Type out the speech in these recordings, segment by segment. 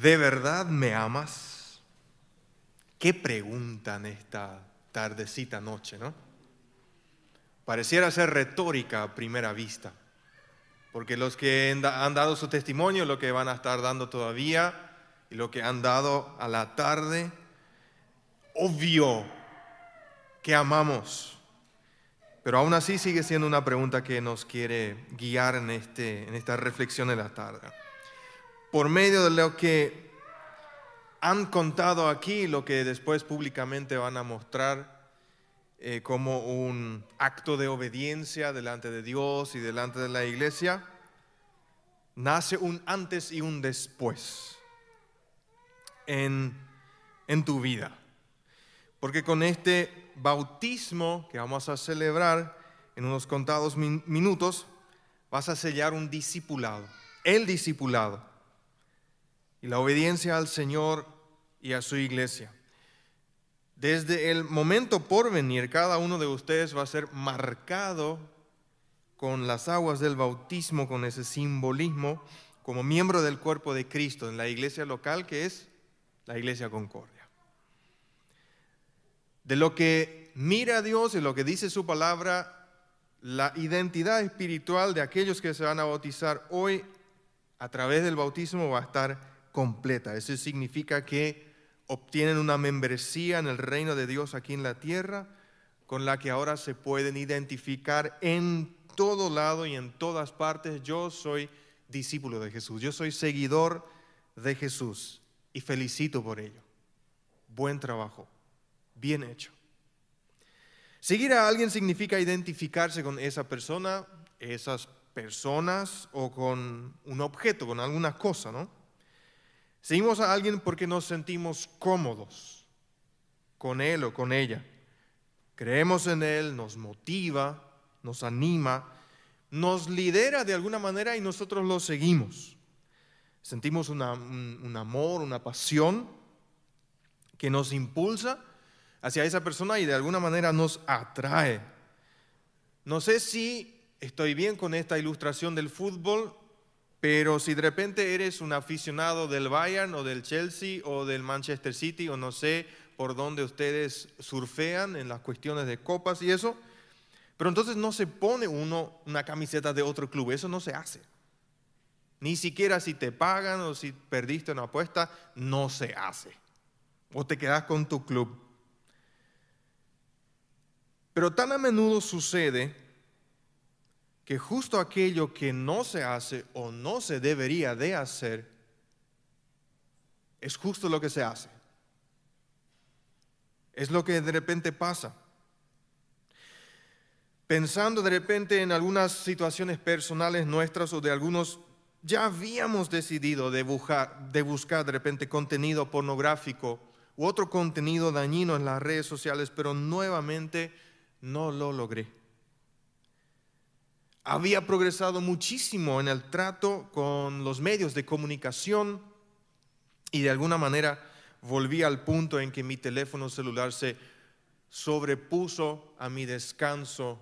¿de verdad me amas? ¿Qué preguntan esta tardecita noche, no? Pareciera ser retórica a primera vista, porque los que han dado su testimonio, lo que van a estar dando todavía y lo que han dado a la tarde, obvio que amamos. Pero aún así sigue siendo una pregunta que nos quiere guiar en, este, en esta reflexión de la tarde. Por medio de lo que han contado aquí, lo que después públicamente van a mostrar eh, como un acto de obediencia delante de Dios y delante de la iglesia, nace un antes y un después en, en tu vida. Porque con este bautismo que vamos a celebrar en unos contados minutos, vas a sellar un discipulado, el discipulado, y la obediencia al Señor y a su iglesia. Desde el momento por venir, cada uno de ustedes va a ser marcado con las aguas del bautismo, con ese simbolismo, como miembro del cuerpo de Cristo en la iglesia local que es la iglesia Concordia de lo que mira Dios y lo que dice su palabra, la identidad espiritual de aquellos que se van a bautizar hoy a través del bautismo va a estar completa. Eso significa que obtienen una membresía en el reino de Dios aquí en la tierra, con la que ahora se pueden identificar en todo lado y en todas partes. Yo soy discípulo de Jesús, yo soy seguidor de Jesús y felicito por ello. Buen trabajo bien hecho. Seguir a alguien significa identificarse con esa persona, esas personas o con un objeto, con alguna cosa, ¿no? Seguimos a alguien porque nos sentimos cómodos con él o con ella. Creemos en él, nos motiva, nos anima, nos lidera de alguna manera y nosotros lo seguimos. Sentimos un, amor, una pasión que nos impulsa hacia esa persona y de alguna manera nos atrae. No sé si estoy bien con esta ilustración del fútbol, pero si de repente eres un aficionado del Bayern o del Chelsea o del Manchester City o no sé por dónde ustedes surfean en las cuestiones de copas y eso, pero entonces no se pone uno una camiseta de otro club, eso no se hace. Ni siquiera si te pagan o si perdiste una apuesta, no se hace. O te quedas con tu club. Pero tan a menudo sucede que justo aquello que no se hace o no se debería de hacer es justo lo que se hace. Es lo que de repente pasa. Pensando de repente en algunas situaciones personales nuestras o de algunos, ya habíamos decidido de de, buscar de repente contenido pornográfico u otro contenido dañino en las redes sociales, pero nuevamente no lo logré. Había progresado muchísimo en el trato con los medios de comunicación y de alguna manera volví al punto en que mi teléfono celular se sobrepuso a mi descanso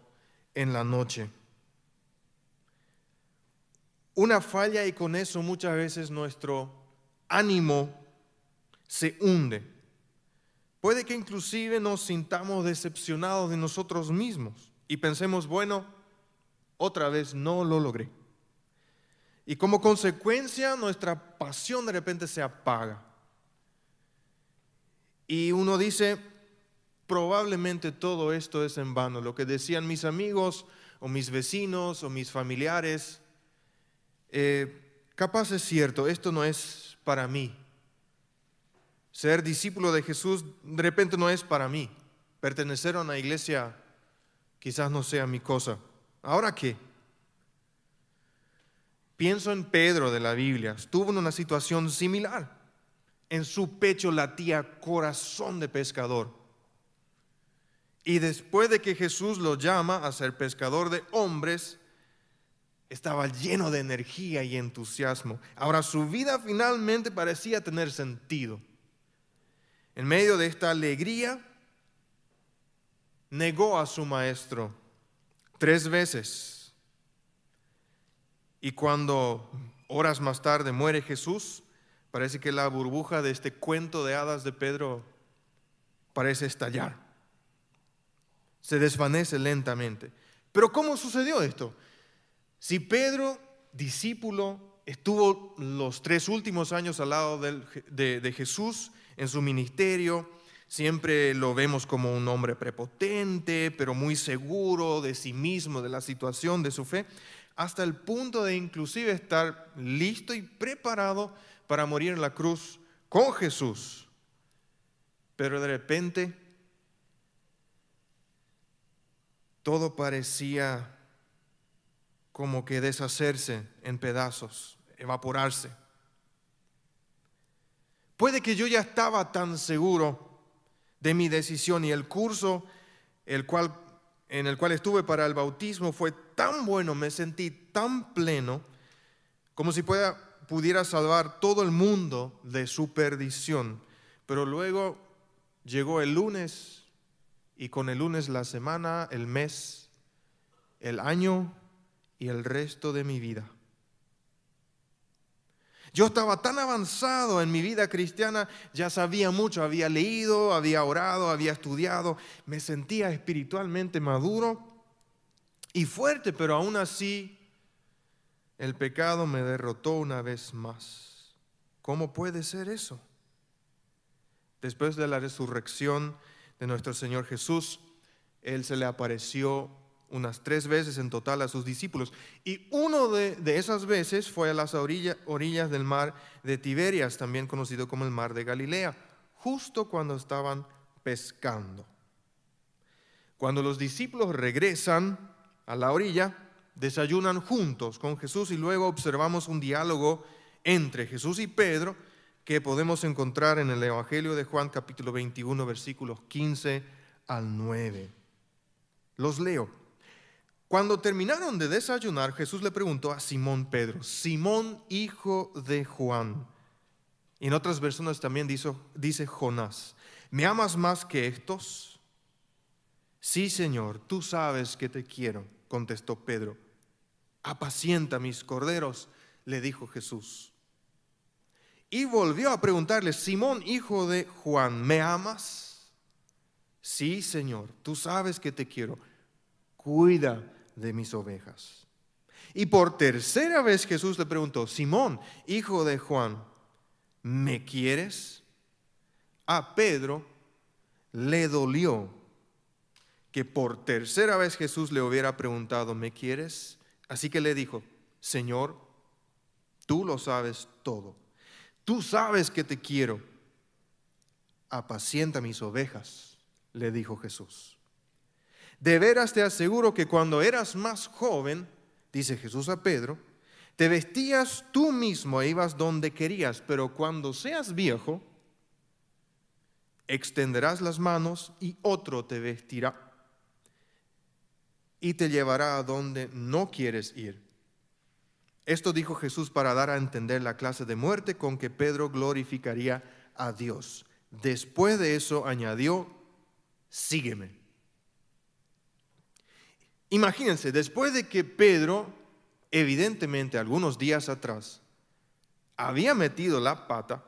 en la noche. Una falla y con eso muchas veces nuestro ánimo se hunde. Puede que inclusive nos sintamos decepcionados de nosotros mismos y pensemos, bueno, otra vez no lo logré. Y como consecuencia nuestra pasión de repente se apaga. Y uno dice, probablemente todo esto es en vano. Lo que decían mis amigos o mis vecinos o mis familiares, eh, capaz es cierto, esto no es para mí. Ser discípulo de Jesús de repente no es para mí. Pertenecer a una iglesia quizás no sea mi cosa. ¿Ahora qué? Pienso en Pedro de la Biblia. Estuvo en una situación similar. En su pecho latía corazón de pescador. Y después de que Jesús lo llama a ser pescador de hombres, estaba lleno de energía y entusiasmo. Ahora su vida finalmente parecía tener sentido en medio de esta alegría, negó a su maestro tres veces. Y cuando horas más tarde muere Jesús, Parece que la burbuja de este cuento de hadas de Pedro parece estallar. Se desvanece lentamente. Pero ¿cómo sucedió esto? Si Pedro, discípulo, estuvo los tres últimos años al lado de, de Jesús en su ministerio, siempre lo vemos como un hombre prepotente, pero muy seguro de sí mismo, de la situación, de su fe, hasta el punto de inclusive estar listo y preparado para morir en la cruz con Jesús. Pero de repente todo parecía como que deshacerse en pedazos, evaporarse. Puede que yo ya estaba tan seguro de mi decisión y el curso el cual, en el cual estuve para el bautismo fue tan bueno, me sentí tan pleno, como si pueda, pudiera salvar todo el mundo de su perdición. Pero luego llegó el lunes y con el lunes la semana, el mes, el año y el resto de mi vida. Yo estaba tan avanzado en mi vida cristiana, ya sabía mucho, había leído, había orado, había estudiado, me sentía espiritualmente maduro y fuerte, pero aún así el pecado me derrotó una vez más. ¿Cómo puede ser eso? Después de la resurrección de nuestro Señor Jesús, Él se le apareció unas tres veces en total a sus discípulos. Y uno de, esas veces fue a las orillas del mar de Tiberias, también conocido como el mar de Galilea, justo cuando estaban pescando. Cuando los discípulos regresan a la orilla, desayunan juntos con Jesús y luego observamos un diálogo entre Jesús y Pedro que podemos encontrar en el Evangelio de Juan capítulo 21 versículos 15 al 9. Los leo. Cuando terminaron de desayunar, Jesús le preguntó a Simón Pedro, Simón hijo de Juan. En otras versiones también dice, dice Jonás, ¿me amas más que estos? Sí, Señor, tú sabes que te quiero, contestó Pedro. Apacienta mis corderos, le dijo Jesús. Y volvió a preguntarle, Simón, hijo de Juan, ¿me amas? Sí, Señor, tú sabes que te quiero. Cuida de mis ovejas. Y por tercera vez Jesús le preguntó, Simón, hijo de Juan, ¿me quieres? A Pedro le dolió que por tercera vez Jesús le hubiera preguntado, ¿me quieres? Así que le dijo, Señor, tú lo sabes todo. Tú sabes que te quiero. Apacienta mis ovejas, le dijo Jesús. De veras te aseguro que cuando eras más joven, dice Jesús a Pedro, te vestías tú mismo e ibas donde querías, pero cuando seas viejo, extenderás las manos y otro te vestirá y te llevará a donde no quieres ir. Esto dijo Jesús para dar a entender la clase de muerte con que Pedro glorificaría a Dios. Después de eso añadió, sígueme. Imagínense, después de que Pedro, evidentemente algunos días atrás, había metido la pata,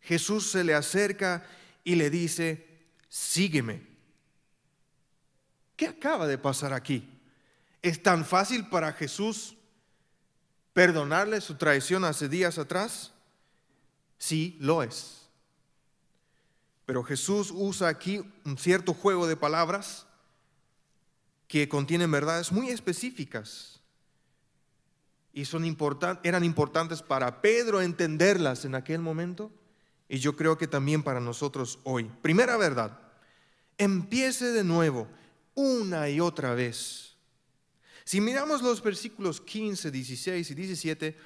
Jesús se le acerca y le dice, sígueme. ¿Qué acaba de pasar aquí? ¿Es tan fácil para Jesús perdonarle su traición hace días atrás? Sí, lo es. Pero Jesús usa aquí un cierto juego de palabras que contienen verdades muy específicas y son eran importantes para Pedro entenderlas en aquel momento y yo creo que también para nosotros hoy. Primera verdad, empiece de nuevo, una y otra vez. Si miramos los versículos 15, 16 y 17,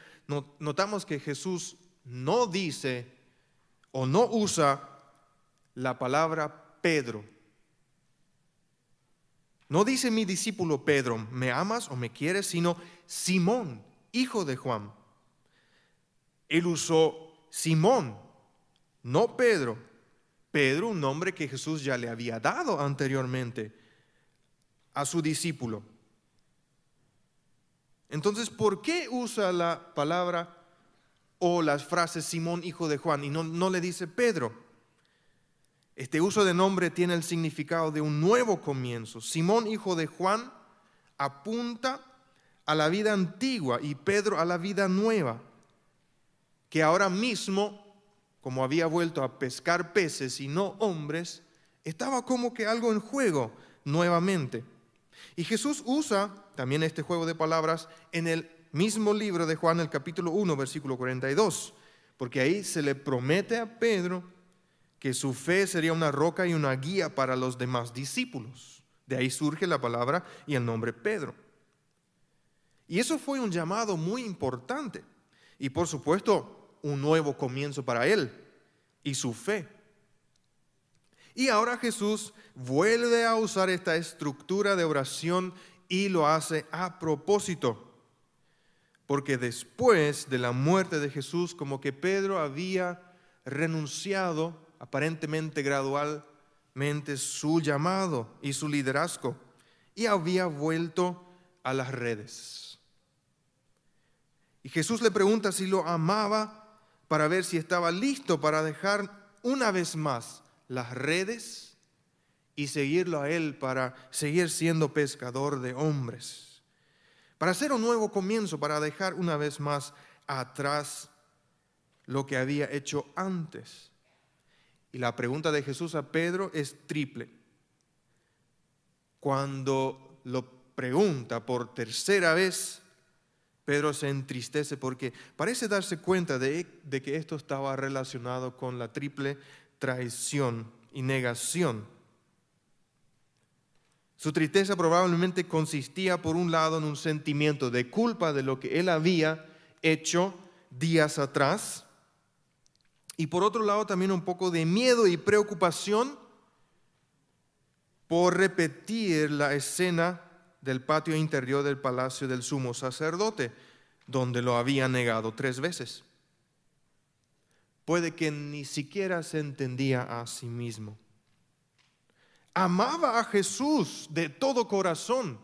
notamos que Jesús no dice o no usa la palabra Pedro no dice mi discípulo Pedro, ¿me amas o me quieres? Sino Simón, hijo de Juan. Él usó Simón, no Pedro. Pedro, un nombre que Jesús ya le había dado anteriormente a su discípulo. Entonces, ¿por qué usa la palabra o las frases Simón, hijo de Juan, y no, no le dice Pedro. Este uso de nombre tiene el significado de un nuevo comienzo. Simón, hijo de Juan, apunta a la vida antigua y Pedro a la vida nueva, que ahora mismo, como había vuelto a pescar peces y no hombres, estaba como que algo en juego nuevamente. Y Jesús usa también este juego de palabras en el mismo libro de Juan, el capítulo 1, versículo 42, porque ahí se le promete a Pedro que su fe sería una roca y una guía para los demás discípulos. De ahí surge la palabra y el nombre Pedro. Y eso fue un llamado muy importante y por supuesto un nuevo comienzo para él y su fe. Y ahora Jesús vuelve a usar esta estructura de oración y lo hace a propósito. Porque después de la muerte de Jesús, como que Pedro había renunciado aparentemente gradualmente su llamado y su liderazgo y había vuelto a las redes. Y Jesús le pregunta si lo amaba para ver si estaba listo para dejar una vez más las redes y seguirlo a Él para seguir siendo pescador de hombres. Para hacer un nuevo comienzo, para dejar una vez más atrás lo que había hecho antes. Y la pregunta de Jesús a Pedro es triple. Cuando lo pregunta por tercera vez, Pedro se entristece porque parece darse cuenta de, de, que esto estaba relacionado con la triple traición y negación. Su tristeza probablemente consistía, por un lado, en un sentimiento de culpa de lo que él había hecho días atrás, y por otro lado también un poco de miedo y preocupación por repetir la escena del patio interior del palacio del sumo sacerdote, donde lo había negado tres veces puede que ni siquiera se entendía a sí mismo. Amaba a Jesús de todo corazón.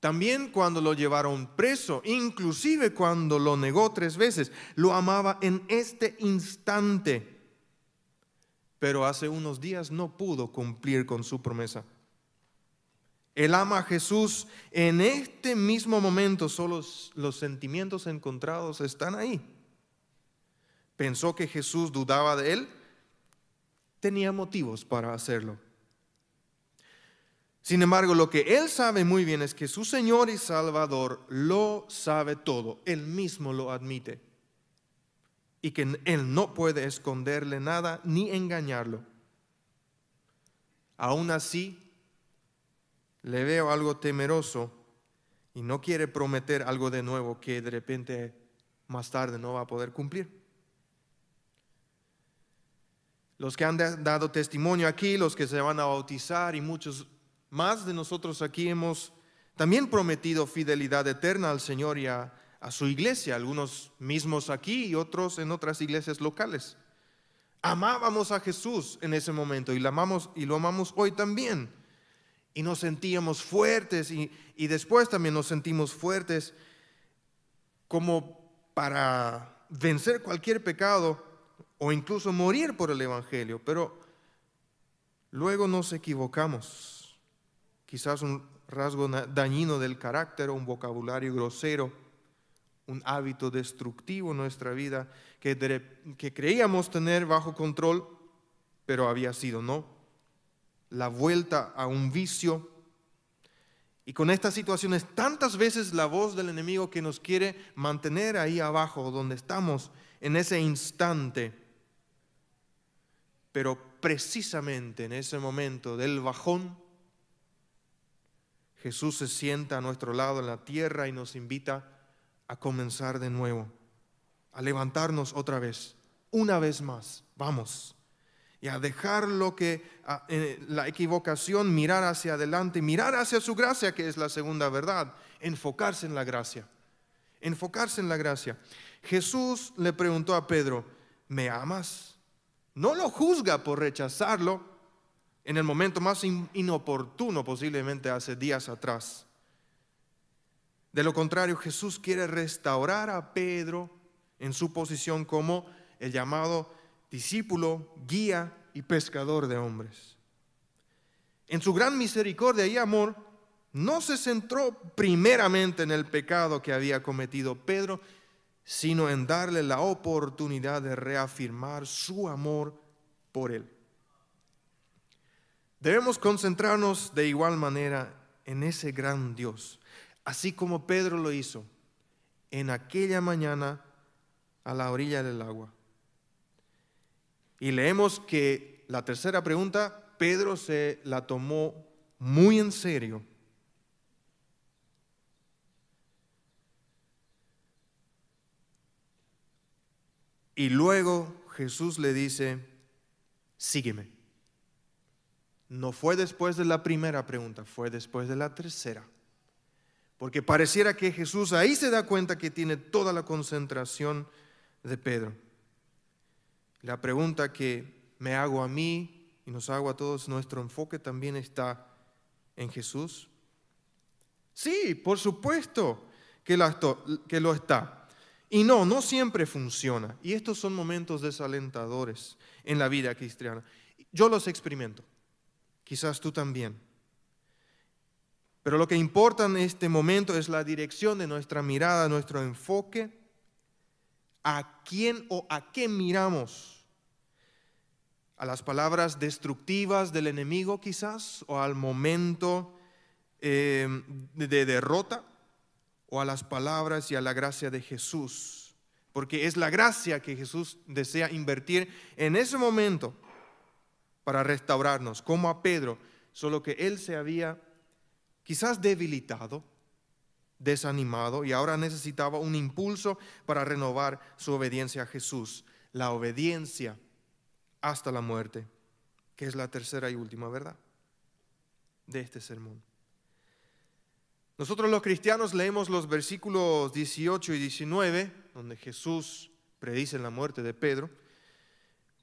También cuando lo llevaron preso, inclusive cuando lo negó tres veces, lo amaba en este instante. Pero hace unos días no pudo cumplir con su promesa. Él ama a Jesús en este mismo momento, solo los sentimientos encontrados están ahí pensó que Jesús dudaba de él, tenía motivos para hacerlo. Sin embargo, lo que él sabe muy bien es que su Señor y Salvador lo sabe todo, él mismo lo admite, y que él no puede esconderle nada ni engañarlo. Aún así, le veo algo temeroso y no quiere prometer algo de nuevo que de repente más tarde no va a poder cumplir los que han dado testimonio aquí, los que se van a bautizar y muchos más de nosotros aquí hemos también prometido fidelidad eterna al Señor y a, su iglesia, algunos mismos aquí y otros en otras iglesias locales. Amábamos a Jesús en ese momento y lo amamos, y lo amamos hoy también. Y nos sentíamos fuertes y, y después también nos sentimos fuertes como para vencer cualquier pecado o incluso morir por el Evangelio, pero luego nos equivocamos. Quizás un rasgo dañino del carácter un vocabulario grosero, un hábito destructivo en nuestra vida que, que creíamos tener bajo control, pero había sido no. La vuelta a un vicio. Y con estas situaciones, tantas veces la voz del enemigo que nos quiere mantener ahí abajo, donde estamos en ese instante, pero precisamente en ese momento del bajón, Jesús se sienta a nuestro lado en la tierra y nos invita a comenzar de nuevo, a levantarnos otra vez, una vez más, vamos, y a dejar lo que eh, la equivocación, mirar hacia adelante, mirar hacia su gracia, que es la segunda verdad, enfocarse en la gracia, enfocarse en la gracia. Jesús le preguntó a Pedro, ¿me amas? No lo juzga por rechazarlo en el momento más inoportuno posiblemente hace días atrás. De lo contrario, Jesús quiere restaurar a Pedro en su posición como el llamado discípulo, guía y pescador de hombres. En su gran misericordia y amor, no se centró primeramente en el pecado que había cometido Pedro, sino en darle la oportunidad de reafirmar su amor por él. Debemos concentrarnos de igual manera en ese gran Dios, así como Pedro lo hizo en aquella mañana a la orilla del agua. Y leemos que la tercera pregunta, Pedro se la tomó muy en serio. Y luego Jesús le dice, sígueme. No fue después de la primera pregunta, fue después de la tercera. Porque pareciera que Jesús ahí se da cuenta que tiene toda la concentración de Pedro. La pregunta que me hago a mí y nos hago a todos, nuestro enfoque también está en Jesús. Sí, por supuesto que lo está. Y no, no siempre funciona. Y estos son momentos desalentadores en la vida cristiana. Yo los experimento. Quizás tú también. Pero lo que importa en este momento es la dirección de nuestra mirada, nuestro enfoque. ¿A quién o a qué miramos? ¿A las palabras destructivas del enemigo quizás? ¿O al momento eh, de derrota? ¿O a las palabras y a la gracia de Jesús? Porque es la gracia que Jesús desea invertir en ese momento para restaurarnos, como a Pedro, solo que él se había quizás debilitado, desanimado y ahora necesitaba un impulso para renovar su obediencia a Jesús, la obediencia hasta la muerte, que es la tercera y última verdad de este sermón. Nosotros los cristianos leemos los versículos 18 y 19, donde Jesús predice la muerte de Pedro,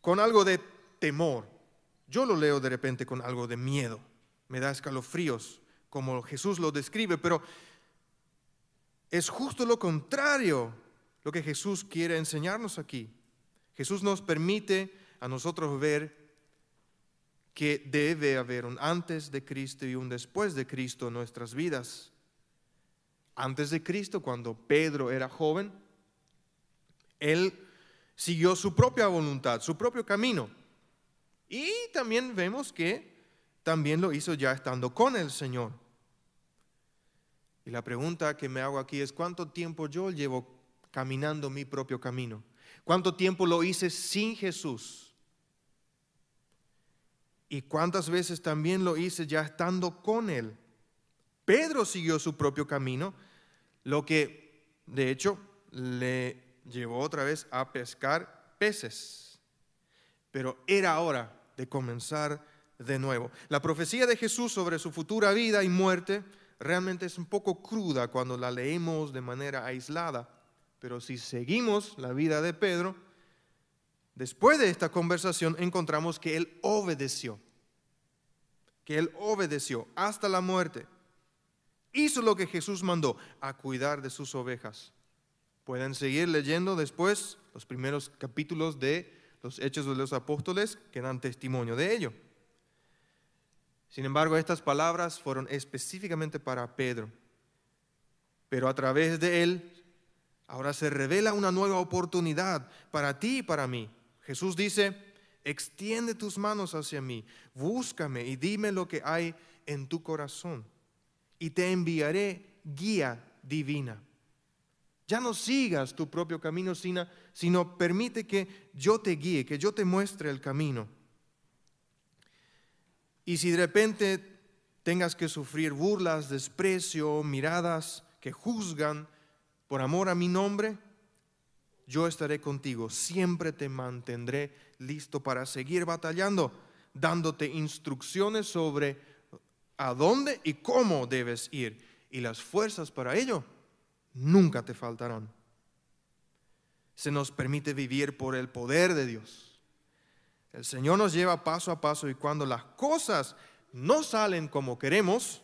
con algo de temor. Yo lo leo de repente con algo de miedo, me da escalofríos, como Jesús lo describe, pero es justo lo contrario lo que Jesús quiere enseñarnos aquí. Jesús nos permite a nosotros ver que debe haber un antes de Cristo y un después de Cristo en nuestras vidas. Antes de Cristo, cuando Pedro era joven, él siguió su propia voluntad, su propio camino. Y también vemos que también lo hizo ya estando con el Señor. Y la pregunta que me hago aquí es, ¿cuánto tiempo yo llevo caminando mi propio camino? ¿Cuánto tiempo lo hice sin Jesús? ¿Y cuántas veces también lo hice ya estando con Él? Pedro siguió su propio camino, lo que de hecho le llevó otra vez a pescar peces. Pero era hora de comenzar de nuevo. La profecía de Jesús sobre su futura vida y muerte realmente es un poco cruda cuando la leemos de manera aislada, pero si seguimos la vida de Pedro, después de esta conversación encontramos que él obedeció, que él obedeció hasta la muerte. Hizo lo que Jesús mandó, a cuidar de sus ovejas. Pueden seguir leyendo después los primeros capítulos de los hechos de los apóstoles que dan testimonio de ello. Sin embargo, estas palabras fueron específicamente para Pedro, pero a través de él ahora se revela una nueva oportunidad para ti y para mí. Jesús dice, extiende tus manos hacia mí, búscame y dime lo que hay en tu corazón y te enviaré guía divina. Ya no sigas tu propio camino, sino, permite que yo te guíe, que yo te muestre el camino. Y si de repente tengas que sufrir burlas, desprecio, miradas que juzgan por amor a mi nombre, yo estaré contigo. Siempre te mantendré listo para seguir batallando, dándote instrucciones sobre a dónde y cómo debes ir y las fuerzas para ello nunca te faltarán. Se nos permite vivir por el poder de Dios. El Señor nos lleva paso a paso y cuando las cosas no salen como queremos,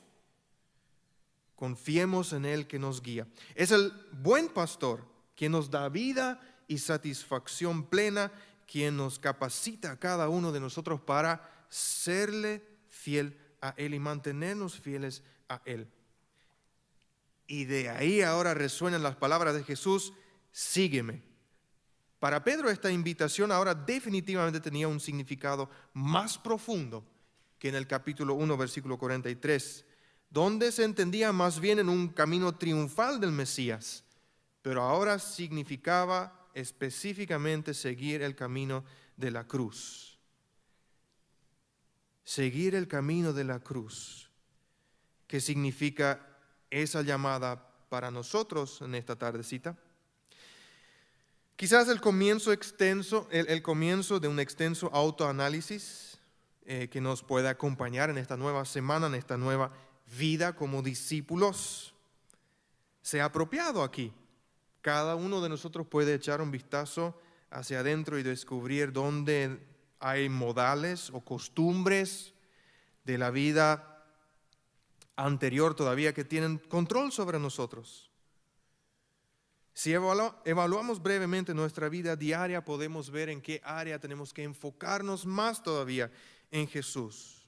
confiemos en Él que nos guía. Es el buen pastor quien nos da vida y satisfacción plena, quien nos capacita a cada uno de nosotros para serle fiel a Él y mantenernos fieles a Él. Y de ahí ahora resuenan las palabras de Jesús, sígueme. Para Pedro esta invitación ahora definitivamente tenía un significado más profundo que en el capítulo 1, versículo 43, donde se entendía más bien en un camino triunfal del Mesías, pero ahora significaba específicamente seguir el camino de la cruz. Seguir el camino de la cruz, que significa esa llamada para nosotros en esta tardecita. Quizás el comienzo extenso, el, comienzo de un extenso autoanálisis eh, que nos pueda acompañar en esta nueva semana, en esta nueva vida como discípulos, sea apropiado aquí. Cada uno de nosotros puede echar un vistazo hacia adentro y descubrir dónde hay modales o costumbres de la vida anterior todavía que tienen control sobre nosotros. Si evaluamos brevemente nuestra vida diaria, podemos ver en qué área tenemos que enfocarnos más todavía en Jesús.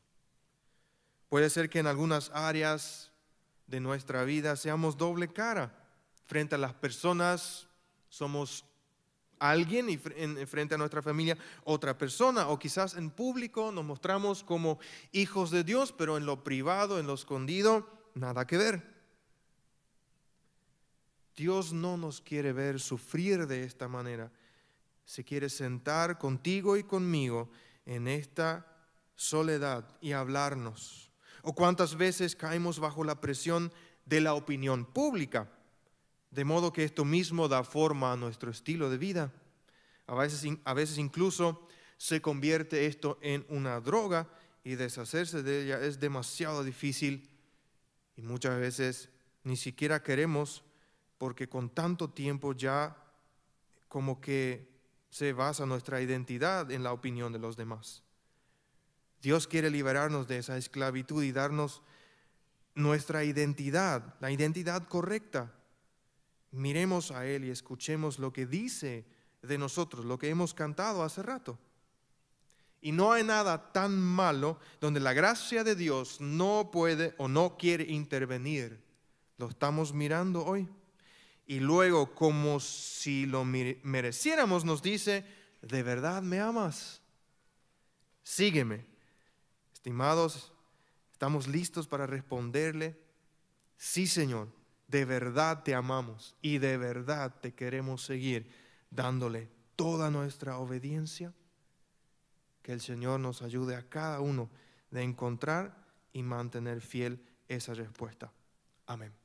Puede ser que en algunas áreas de nuestra vida seamos doble cara. Frente a las personas somos alguien y frente a nuestra familia otra persona, o quizás en público nos mostramos como hijos de Dios, pero en lo privado, en lo escondido, nada que ver. Dios no nos quiere ver sufrir de esta manera. Se quiere sentar contigo y conmigo en esta soledad y hablarnos. O cuántas veces caemos bajo la presión de la opinión pública de modo que esto mismo da forma a nuestro estilo de vida. A veces, a veces incluso se convierte esto en una droga y deshacerse de ella es demasiado difícil y muchas veces ni siquiera queremos porque con tanto tiempo ya como que se basa nuestra identidad en la opinión de los demás. Dios quiere liberarnos de esa esclavitud y darnos nuestra identidad, la identidad correcta, miremos a Él y escuchemos lo que dice de nosotros, lo que hemos cantado hace rato. Y no hay nada tan malo donde la gracia de Dios no puede o no quiere intervenir. Lo estamos mirando hoy. Y luego, como si lo mereciéramos, nos dice, ¿de verdad me amas? Sígueme. Estimados, estamos listos para responderle, sí Señor de verdad te amamos y de verdad te queremos seguir dándole toda nuestra obediencia. Que el Señor nos ayude a cada uno de encontrar y mantener fiel esa respuesta. Amén.